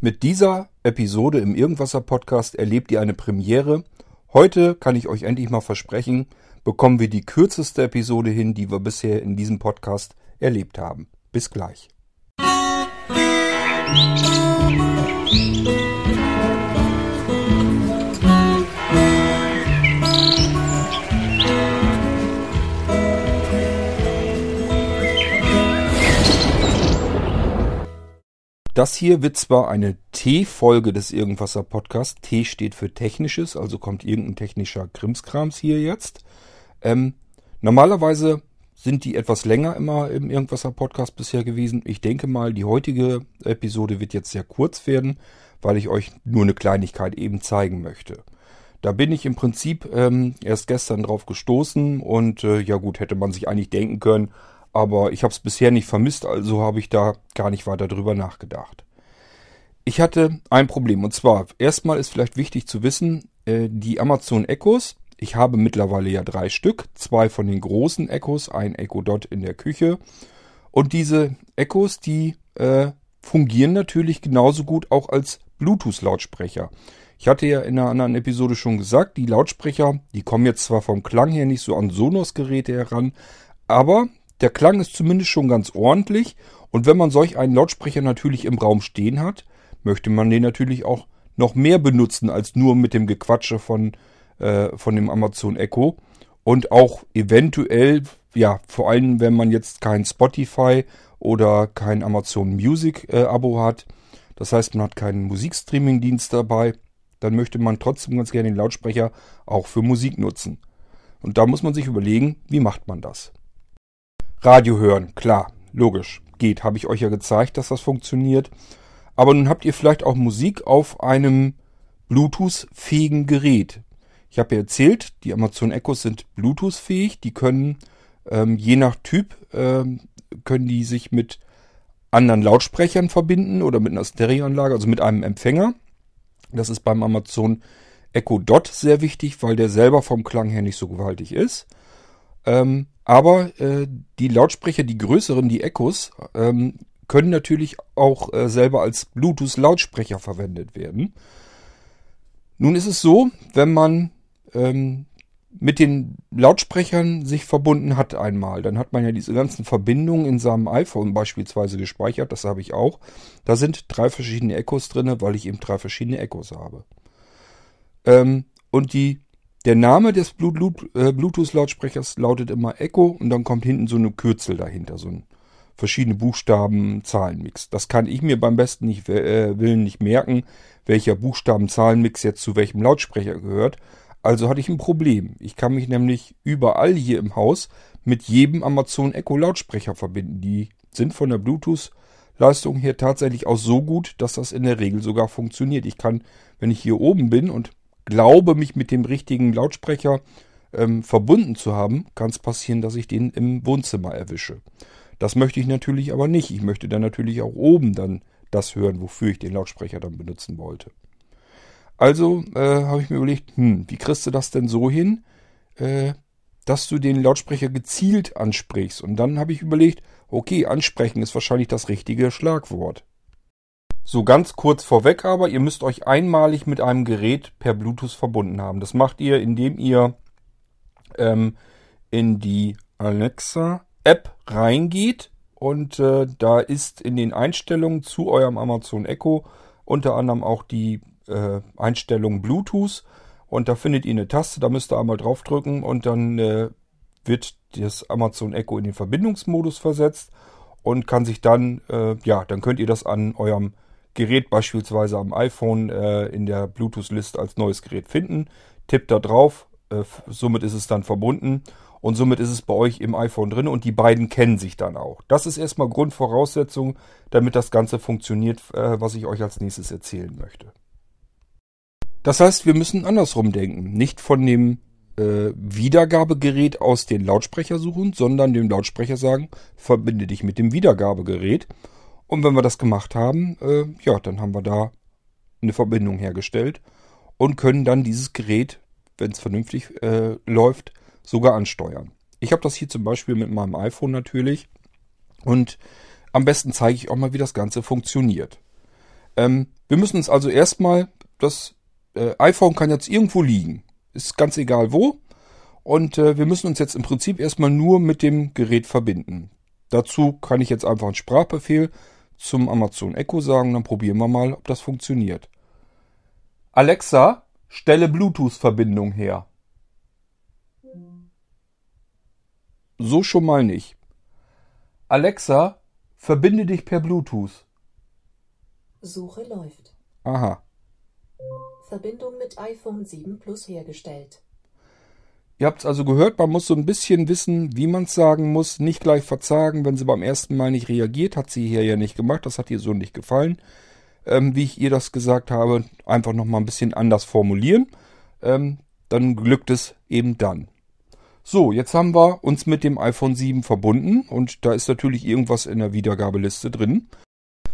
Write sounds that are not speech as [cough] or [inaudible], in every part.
Mit dieser Episode im Irgendwasser Podcast erlebt ihr eine Premiere. Heute kann ich euch endlich mal versprechen, bekommen wir die kürzeste Episode hin, die wir bisher in diesem Podcast erlebt haben. Bis gleich. Das hier wird zwar eine T-Folge des Irgendwasser Podcasts. T steht für Technisches, also kommt irgendein technischer Krimskrams hier jetzt. Ähm, normalerweise sind die etwas länger immer im Irgendwasser Podcast bisher gewesen. Ich denke mal, die heutige Episode wird jetzt sehr kurz werden, weil ich euch nur eine Kleinigkeit eben zeigen möchte. Da bin ich im Prinzip ähm, erst gestern drauf gestoßen und äh, ja gut, hätte man sich eigentlich denken können, aber ich habe es bisher nicht vermisst, also habe ich da gar nicht weiter drüber nachgedacht. Ich hatte ein Problem und zwar, erstmal ist vielleicht wichtig zu wissen, äh, die Amazon Echos, ich habe mittlerweile ja drei Stück, zwei von den großen Echos, ein Echo Dot in der Küche und diese Echos, die äh, fungieren natürlich genauso gut auch als Bluetooth-Lautsprecher. Ich hatte ja in einer anderen Episode schon gesagt, die Lautsprecher, die kommen jetzt zwar vom Klang her nicht so an Sonos-Geräte heran, aber der Klang ist zumindest schon ganz ordentlich. Und wenn man solch einen Lautsprecher natürlich im Raum stehen hat, möchte man den natürlich auch noch mehr benutzen als nur mit dem Gequatsche von, äh, von dem Amazon Echo. Und auch eventuell, ja, vor allem wenn man jetzt kein Spotify oder kein Amazon Music äh, Abo hat. Das heißt, man hat keinen Musikstreaming-Dienst dabei. Dann möchte man trotzdem ganz gerne den Lautsprecher auch für Musik nutzen. Und da muss man sich überlegen, wie macht man das? Radio hören, klar, logisch, geht. Habe ich euch ja gezeigt, dass das funktioniert. Aber nun habt ihr vielleicht auch Musik auf einem Bluetooth-fähigen Gerät. Ich habe ja erzählt, die Amazon Echos sind Bluetooth-fähig. Die können ähm, je nach Typ ähm, können die sich mit anderen Lautsprechern verbinden oder mit einer Stereoanlage, also mit einem Empfänger. Das ist beim Amazon Echo Dot sehr wichtig, weil der selber vom Klang her nicht so gewaltig ist. Ähm, aber äh, die Lautsprecher, die größeren, die Echos, ähm, können natürlich auch äh, selber als Bluetooth-Lautsprecher verwendet werden. Nun ist es so, wenn man ähm, mit den Lautsprechern sich verbunden hat einmal, dann hat man ja diese ganzen Verbindungen in seinem iPhone beispielsweise gespeichert, das habe ich auch. Da sind drei verschiedene Echos drin, weil ich eben drei verschiedene Echos habe. Ähm, und die der Name des äh, Bluetooth-Lautsprechers lautet immer Echo und dann kommt hinten so eine Kürzel dahinter, so ein verschiedene Buchstaben, Zahlenmix. Das kann ich mir beim besten nicht, äh, Willen nicht merken, welcher Buchstaben-Zahlenmix jetzt zu welchem Lautsprecher gehört. Also hatte ich ein Problem. Ich kann mich nämlich überall hier im Haus mit jedem Amazon Echo Lautsprecher verbinden. Die sind von der Bluetooth-Leistung her tatsächlich auch so gut, dass das in der Regel sogar funktioniert. Ich kann, wenn ich hier oben bin und glaube, mich mit dem richtigen Lautsprecher ähm, verbunden zu haben, kann es passieren, dass ich den im Wohnzimmer erwische. Das möchte ich natürlich aber nicht. Ich möchte dann natürlich auch oben dann das hören, wofür ich den Lautsprecher dann benutzen wollte. Also äh, habe ich mir überlegt, hm, wie kriegst du das denn so hin, äh, dass du den Lautsprecher gezielt ansprichst? Und dann habe ich überlegt, okay, ansprechen ist wahrscheinlich das richtige Schlagwort. So ganz kurz vorweg aber, ihr müsst euch einmalig mit einem Gerät per Bluetooth verbunden haben. Das macht ihr, indem ihr ähm, in die Alexa-App reingeht und äh, da ist in den Einstellungen zu eurem Amazon Echo unter anderem auch die äh, Einstellung Bluetooth und da findet ihr eine Taste, da müsst ihr einmal draufdrücken und dann äh, wird das Amazon Echo in den Verbindungsmodus versetzt und kann sich dann, äh, ja, dann könnt ihr das an eurem Gerät beispielsweise am iPhone äh, in der Bluetooth-List als neues Gerät finden. Tippt da drauf, äh, somit ist es dann verbunden und somit ist es bei euch im iPhone drin und die beiden kennen sich dann auch. Das ist erstmal Grundvoraussetzung, damit das Ganze funktioniert, äh, was ich euch als nächstes erzählen möchte. Das heißt, wir müssen andersrum denken. Nicht von dem äh, Wiedergabegerät aus den Lautsprecher suchen, sondern dem Lautsprecher sagen, verbinde dich mit dem Wiedergabegerät. Und wenn wir das gemacht haben, äh, ja, dann haben wir da eine Verbindung hergestellt und können dann dieses Gerät, wenn es vernünftig äh, läuft, sogar ansteuern. Ich habe das hier zum Beispiel mit meinem iPhone natürlich und am besten zeige ich auch mal, wie das Ganze funktioniert. Ähm, wir müssen uns also erstmal, das äh, iPhone kann jetzt irgendwo liegen. Ist ganz egal wo. Und äh, wir müssen uns jetzt im Prinzip erstmal nur mit dem Gerät verbinden. Dazu kann ich jetzt einfach einen Sprachbefehl zum Amazon Echo sagen, dann probieren wir mal, ob das funktioniert. Alexa, stelle Bluetooth-Verbindung her. So schon mal nicht. Alexa, verbinde dich per Bluetooth. Suche läuft. Aha. Verbindung mit iPhone 7 Plus hergestellt. Ihr habt's also gehört, man muss so ein bisschen wissen, wie man's sagen muss, nicht gleich verzagen, wenn sie beim ersten Mal nicht reagiert, hat sie hier ja nicht gemacht, das hat ihr so nicht gefallen, ähm, wie ich ihr das gesagt habe, einfach nochmal ein bisschen anders formulieren, ähm, dann glückt es eben dann. So, jetzt haben wir uns mit dem iPhone 7 verbunden und da ist natürlich irgendwas in der Wiedergabeliste drin.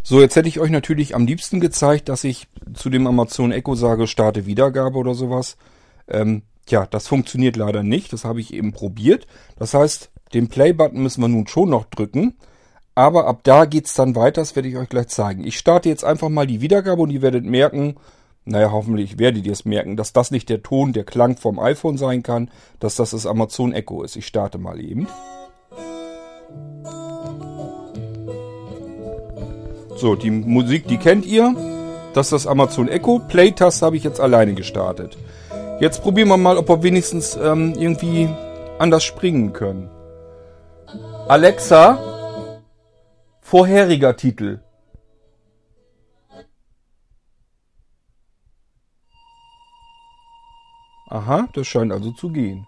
So, jetzt hätte ich euch natürlich am liebsten gezeigt, dass ich zu dem Amazon Echo sage, starte Wiedergabe oder sowas. Ähm, tja, das funktioniert leider nicht. Das habe ich eben probiert. Das heißt, den Play-Button müssen wir nun schon noch drücken. Aber ab da geht's dann weiter. Das werde ich euch gleich zeigen. Ich starte jetzt einfach mal die Wiedergabe und ihr werdet merken, naja, hoffentlich werdet ihr es merken, dass das nicht der Ton, der Klang vom iPhone sein kann, dass das das Amazon Echo ist. Ich starte mal eben. So, die Musik, die kennt ihr. Das ist das Amazon Echo. Play-Taste habe ich jetzt alleine gestartet. Jetzt probieren wir mal, ob wir wenigstens ähm, irgendwie anders springen können. Alexa, vorheriger Titel. Aha, das scheint also zu gehen.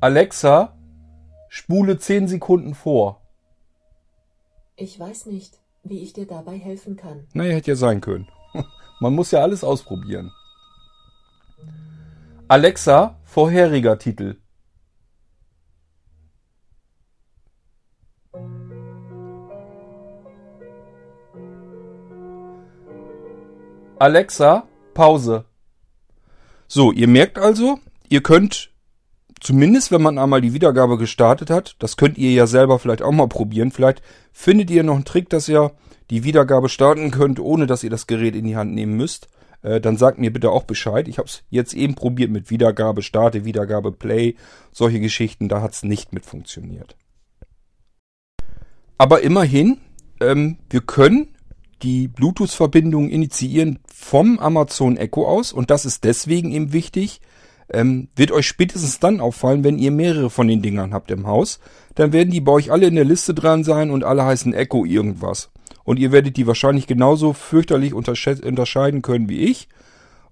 Alexa, spule 10 Sekunden vor. Ich weiß nicht, wie ich dir dabei helfen kann. Naja, hätte ja sein können. [laughs] Man muss ja alles ausprobieren. Alexa, vorheriger Titel. Alexa, Pause. So, ihr merkt also, ihr könnt zumindest wenn man einmal die Wiedergabe gestartet hat, das könnt ihr ja selber vielleicht auch mal probieren. Vielleicht findet ihr noch einen Trick, dass ihr die Wiedergabe starten könnt, ohne dass ihr das Gerät in die Hand nehmen müsst. Äh, dann sagt mir bitte auch Bescheid. Ich habe es jetzt eben probiert mit Wiedergabe, Starte, Wiedergabe, Play, solche Geschichten. Da hat es nicht mit funktioniert. Aber immerhin, ähm, wir können die Bluetooth-Verbindung initiieren vom Amazon Echo aus und das ist deswegen eben wichtig, ähm, wird euch spätestens dann auffallen, wenn ihr mehrere von den Dingern habt im Haus. Dann werden die bei euch alle in der Liste dran sein und alle heißen Echo irgendwas. Und ihr werdet die wahrscheinlich genauso fürchterlich unterscheiden können wie ich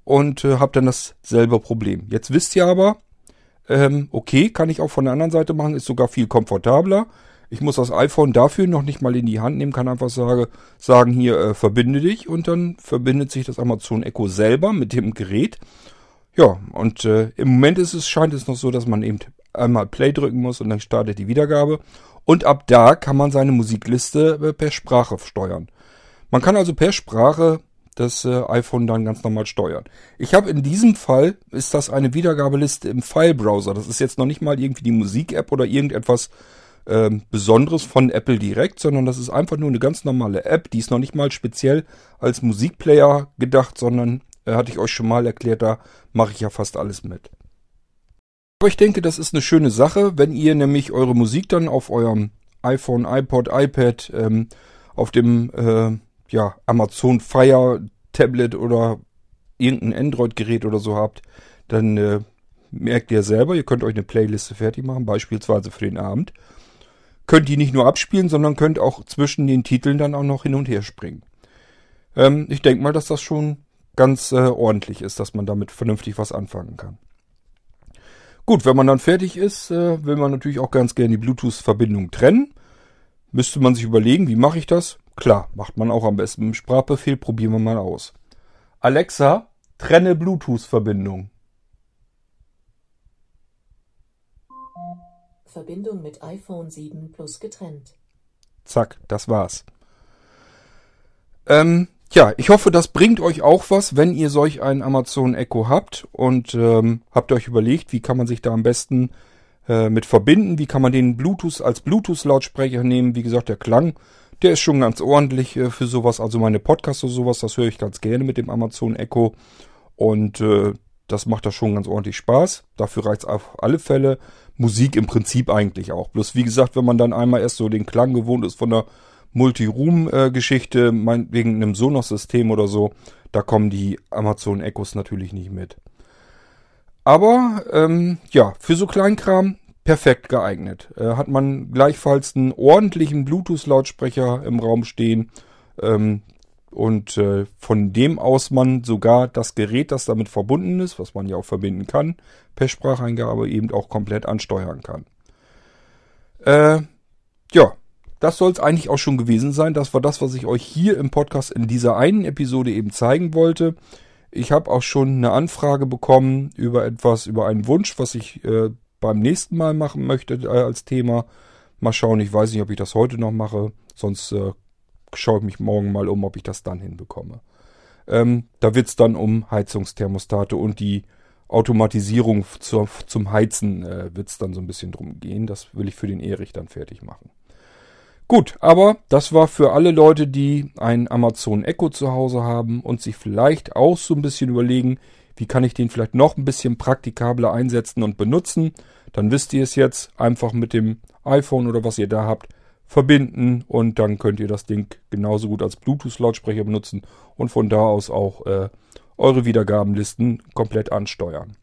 und äh, habt dann dasselbe Problem. Jetzt wisst ihr aber, ähm, okay, kann ich auch von der anderen Seite machen, ist sogar viel komfortabler. Ich muss das iPhone dafür noch nicht mal in die Hand nehmen, kann einfach sage, sagen hier, äh, verbinde dich und dann verbindet sich das Amazon Echo selber mit dem Gerät ja, und äh, im Moment ist es, scheint es noch so, dass man eben einmal Play drücken muss und dann startet die Wiedergabe. Und ab da kann man seine Musikliste äh, per Sprache steuern. Man kann also per Sprache das äh, iPhone dann ganz normal steuern. Ich habe in diesem Fall, ist das eine Wiedergabeliste im File-Browser. Das ist jetzt noch nicht mal irgendwie die Musik-App oder irgendetwas äh, Besonderes von Apple direkt, sondern das ist einfach nur eine ganz normale App. Die ist noch nicht mal speziell als Musikplayer gedacht, sondern hatte ich euch schon mal erklärt, da mache ich ja fast alles mit. Aber ich denke, das ist eine schöne Sache, wenn ihr nämlich eure Musik dann auf eurem iPhone, iPod, iPad, ähm, auf dem äh, ja, Amazon Fire Tablet oder irgendein Android-Gerät oder so habt, dann äh, merkt ihr selber, ihr könnt euch eine Playliste fertig machen, beispielsweise für den Abend. Könnt die nicht nur abspielen, sondern könnt auch zwischen den Titeln dann auch noch hin und her springen. Ähm, ich denke mal, dass das schon ganz äh, ordentlich ist, dass man damit vernünftig was anfangen kann. Gut, wenn man dann fertig ist, äh, will man natürlich auch ganz gerne die Bluetooth-Verbindung trennen. Müsste man sich überlegen, wie mache ich das? Klar, macht man auch am besten mit dem Sprachbefehl, probieren wir mal aus. Alexa, trenne Bluetooth-Verbindung. Verbindung mit iPhone 7 Plus getrennt. Zack, das war's. Ähm, Tja, ich hoffe, das bringt euch auch was, wenn ihr solch ein Amazon Echo habt und ähm, habt euch überlegt, wie kann man sich da am besten äh, mit verbinden. Wie kann man den Bluetooth als Bluetooth-Lautsprecher nehmen? Wie gesagt, der Klang, der ist schon ganz ordentlich äh, für sowas. Also meine Podcasts oder sowas, das höre ich ganz gerne mit dem Amazon Echo. Und äh, das macht da schon ganz ordentlich Spaß. Dafür reicht es auf alle Fälle. Musik im Prinzip eigentlich auch. Bloß wie gesagt, wenn man dann einmal erst so den Klang gewohnt ist von der Multi-Room-Geschichte, wegen einem Sonos-System oder so, da kommen die Amazon Echos natürlich nicht mit. Aber ähm, ja, für so Kleinkram perfekt geeignet. Äh, hat man gleichfalls einen ordentlichen Bluetooth-Lautsprecher im Raum stehen. Ähm, und äh, von dem aus man sogar das Gerät, das damit verbunden ist, was man ja auch verbinden kann, per Spracheingabe eben auch komplett ansteuern kann. Äh, ja, das soll es eigentlich auch schon gewesen sein. Das war das, was ich euch hier im Podcast in dieser einen Episode eben zeigen wollte. Ich habe auch schon eine Anfrage bekommen über etwas, über einen Wunsch, was ich äh, beim nächsten Mal machen möchte äh, als Thema. Mal schauen, ich weiß nicht, ob ich das heute noch mache. Sonst äh, schaue ich mich morgen mal um, ob ich das dann hinbekomme. Ähm, da wird es dann um Heizungsthermostate und die Automatisierung zur, zum Heizen äh, wird es dann so ein bisschen drum gehen. Das will ich für den Erich dann fertig machen. Gut, aber das war für alle Leute, die ein Amazon Echo zu Hause haben und sich vielleicht auch so ein bisschen überlegen, wie kann ich den vielleicht noch ein bisschen praktikabler einsetzen und benutzen. Dann wisst ihr es jetzt einfach mit dem iPhone oder was ihr da habt verbinden und dann könnt ihr das Ding genauso gut als Bluetooth-Lautsprecher benutzen und von da aus auch äh, eure Wiedergabenlisten komplett ansteuern.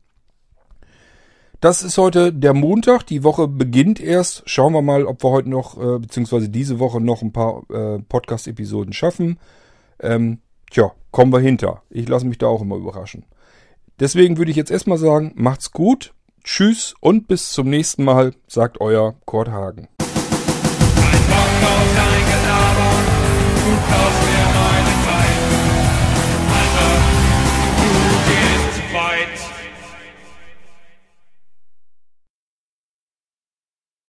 Das ist heute der Montag. Die Woche beginnt erst. Schauen wir mal, ob wir heute noch, äh, beziehungsweise diese Woche noch ein paar äh, Podcast-Episoden schaffen. Ähm, tja, kommen wir hinter. Ich lasse mich da auch immer überraschen. Deswegen würde ich jetzt erstmal sagen, macht's gut. Tschüss und bis zum nächsten Mal, sagt euer Kurt Hagen. Ein